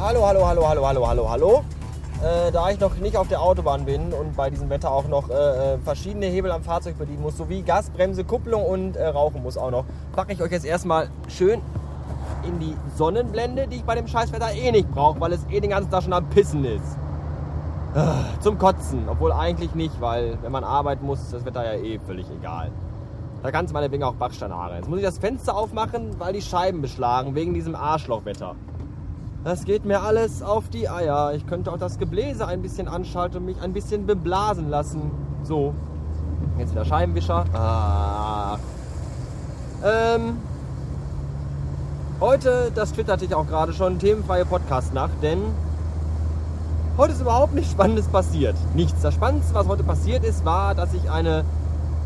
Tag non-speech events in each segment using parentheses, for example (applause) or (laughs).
Hallo, hallo, hallo, hallo, hallo, hallo, hallo. Äh, da ich noch nicht auf der Autobahn bin und bei diesem Wetter auch noch äh, äh, verschiedene Hebel am Fahrzeug bedienen muss, sowie Gas, Bremse, Kupplung und äh, Rauchen muss auch noch, packe ich euch jetzt erstmal schön in die Sonnenblende, die ich bei dem Scheißwetter eh nicht brauche, weil es eh den ganzen Tag schon am Pissen ist. Ah, Zum Kotzen, obwohl eigentlich nicht, weil wenn man arbeiten muss, ist das Wetter ja eh völlig egal. Da kannst du meine Dinge auch Bachsteinhaare. Jetzt muss ich das Fenster aufmachen, weil die Scheiben beschlagen, wegen diesem Arschlochwetter. Das geht mir alles auf die Eier. Ich könnte auch das Gebläse ein bisschen anschalten und mich ein bisschen beblasen lassen. So. Jetzt wieder Scheibenwischer. Ah. Ähm. Heute, das twitterte ich auch gerade schon, themenfreie Podcast-Nacht, denn heute ist überhaupt nichts Spannendes passiert. Nichts. Das Spannendste, was heute passiert ist, war, dass ich eine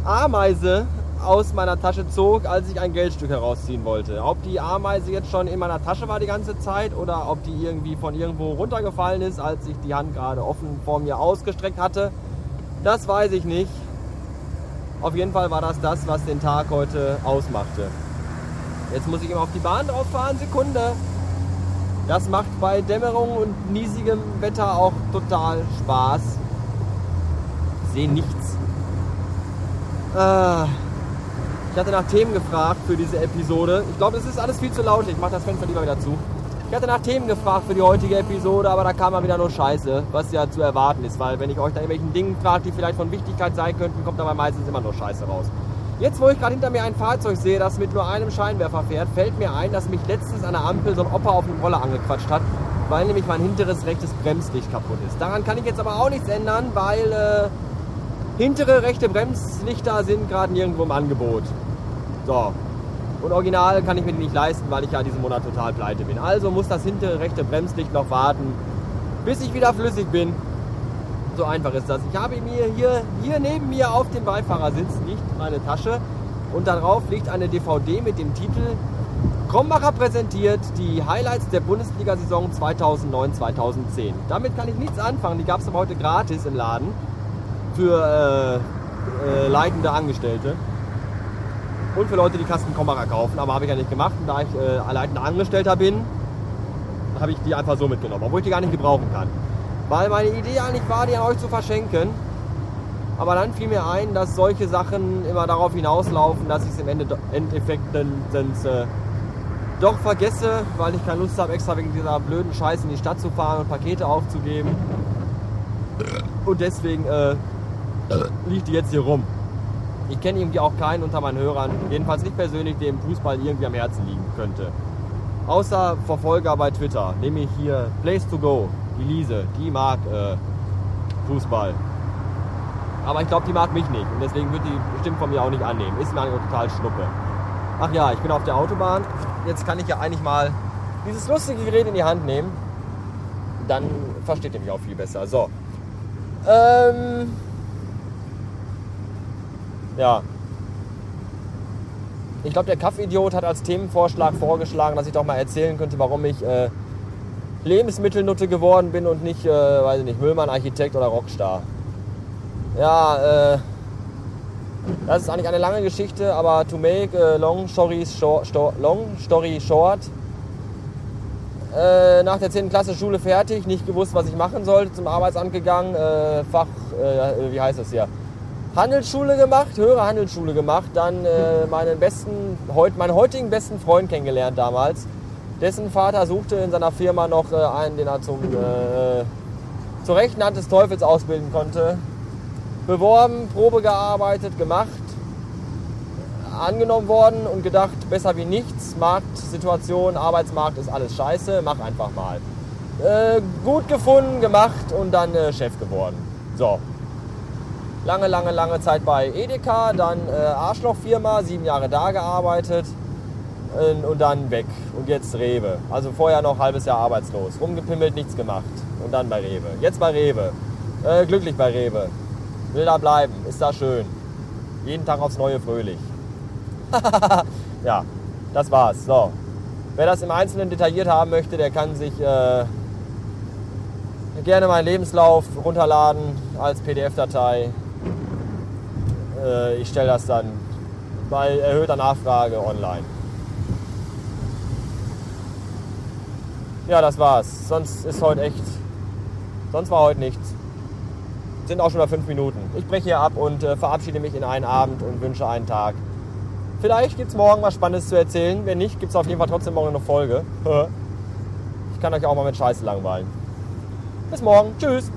Ameise aus meiner Tasche zog, als ich ein Geldstück herausziehen wollte. Ob die Ameise jetzt schon in meiner Tasche war die ganze Zeit oder ob die irgendwie von irgendwo runtergefallen ist, als ich die Hand gerade offen vor mir ausgestreckt hatte, das weiß ich nicht. Auf jeden Fall war das das, was den Tag heute ausmachte. Jetzt muss ich immer auf die Bahn drauf fahren, Sekunde. Das macht bei Dämmerung und niesigem Wetter auch total Spaß. Ich sehe nichts. Ah. Ich hatte nach Themen gefragt für diese Episode. Ich glaube, es ist alles viel zu laut. Ich mache das Fenster lieber wieder zu. Ich hatte nach Themen gefragt für die heutige Episode, aber da kam mal wieder nur Scheiße, was ja zu erwarten ist, weil wenn ich euch da irgendwelchen Dingen frage, die vielleicht von Wichtigkeit sein könnten, kommt dabei meistens immer nur Scheiße raus. Jetzt, wo ich gerade hinter mir ein Fahrzeug sehe, das mit nur einem Scheinwerfer fährt, fällt mir ein, dass mich letztens an der Ampel so ein Opa auf dem Roller angequatscht hat, weil nämlich mein hinteres rechtes Bremslicht kaputt ist. Daran kann ich jetzt aber auch nichts ändern, weil äh, hintere rechte Bremslichter sind gerade nirgendwo im Angebot. So. Und original kann ich mir die nicht leisten, weil ich ja diesen Monat total pleite bin. Also muss das hintere rechte Bremslicht noch warten, bis ich wieder flüssig bin. So einfach ist das. Ich habe mir hier, hier neben mir auf dem Beifahrersitz liegt meine Tasche und darauf liegt eine DVD mit dem Titel Krombacher präsentiert die Highlights der Bundesliga-Saison 2009-2010. Damit kann ich nichts anfangen. Die gab es aber heute gratis im Laden für äh, äh, leitende Angestellte und für Leute, die Kasten Krombacher kaufen. Aber habe ich ja nicht gemacht. Und da ich äh, leitender Angestellter bin, habe ich die einfach so mitgenommen, obwohl ich die gar nicht gebrauchen kann. Weil meine Idee eigentlich war, die an euch zu verschenken. Aber dann fiel mir ein, dass solche Sachen immer darauf hinauslaufen, dass ich es im Ende, Endeffekt dann, dann äh, doch vergesse, weil ich keine Lust habe, extra wegen dieser blöden Scheiße in die Stadt zu fahren und Pakete aufzugeben. Und deswegen äh, liegt die jetzt hier rum. Ich kenne irgendwie auch keinen unter meinen Hörern, jedenfalls nicht persönlich, dem Fußball irgendwie am Herzen liegen könnte. Außer Verfolger bei Twitter, nämlich hier Place to Go, die Lise, die mag äh, Fußball. Aber ich glaube, die mag mich nicht und deswegen wird die bestimmt von mir auch nicht annehmen. Ist mir eigentlich total schnuppe. Ach ja, ich bin auf der Autobahn. Jetzt kann ich ja eigentlich mal dieses lustige Gerät in die Hand nehmen. Dann versteht ihr mich auch viel besser. So. Ähm. Ja. Ich glaube, der Kaffeeidiot hat als Themenvorschlag vorgeschlagen, dass ich doch mal erzählen könnte, warum ich äh, Lebensmittelnutte geworden bin und nicht, äh, weiß ich nicht, Müllmann, Architekt oder Rockstar. Ja, äh, das ist eigentlich eine lange Geschichte, aber to make a long story short, long story short äh, nach der 10. Klasse Schule fertig, nicht gewusst, was ich machen sollte, zum Arbeitsamt gegangen, äh, Fach, äh, wie heißt das hier? Handelsschule gemacht, höhere Handelsschule gemacht, dann äh, meinen besten, heut, meinen heutigen besten Freund kennengelernt damals. Dessen Vater suchte in seiner Firma noch äh, einen, den er zum, äh, zur rechten Hand des Teufels ausbilden konnte. Beworben, Probe gearbeitet, gemacht, angenommen worden und gedacht, besser wie nichts. Marktsituation, Arbeitsmarkt ist alles scheiße, mach einfach mal. Äh, gut gefunden, gemacht und dann äh, Chef geworden. So. Lange, lange, lange Zeit bei Edeka, dann äh, Arschlochfirma, sieben Jahre da gearbeitet äh, und dann weg. Und jetzt Rewe. Also vorher noch ein halbes Jahr arbeitslos. Rumgepimmelt, nichts gemacht. Und dann bei Rewe. Jetzt bei Rewe. Äh, glücklich bei Rewe. Will da bleiben. Ist da schön. Jeden Tag aufs Neue fröhlich. (laughs) ja, das war's. So. Wer das im Einzelnen detailliert haben möchte, der kann sich äh, gerne meinen Lebenslauf runterladen als PDF-Datei. Äh, ich stelle das dann bei erhöhter Nachfrage online. Ja, das war's. Sonst ist heute echt. Sonst war heute nichts. Sind auch schon mal fünf Minuten. Ich breche hier ab und äh, verabschiede mich in einen Abend und wünsche einen Tag. Vielleicht gibt es morgen was Spannendes zu erzählen. Wenn nicht, gibt es auf jeden Fall trotzdem morgen eine Folge. (laughs) ich kann euch auch mal mit Scheiße langweilen. Bis morgen. Tschüss.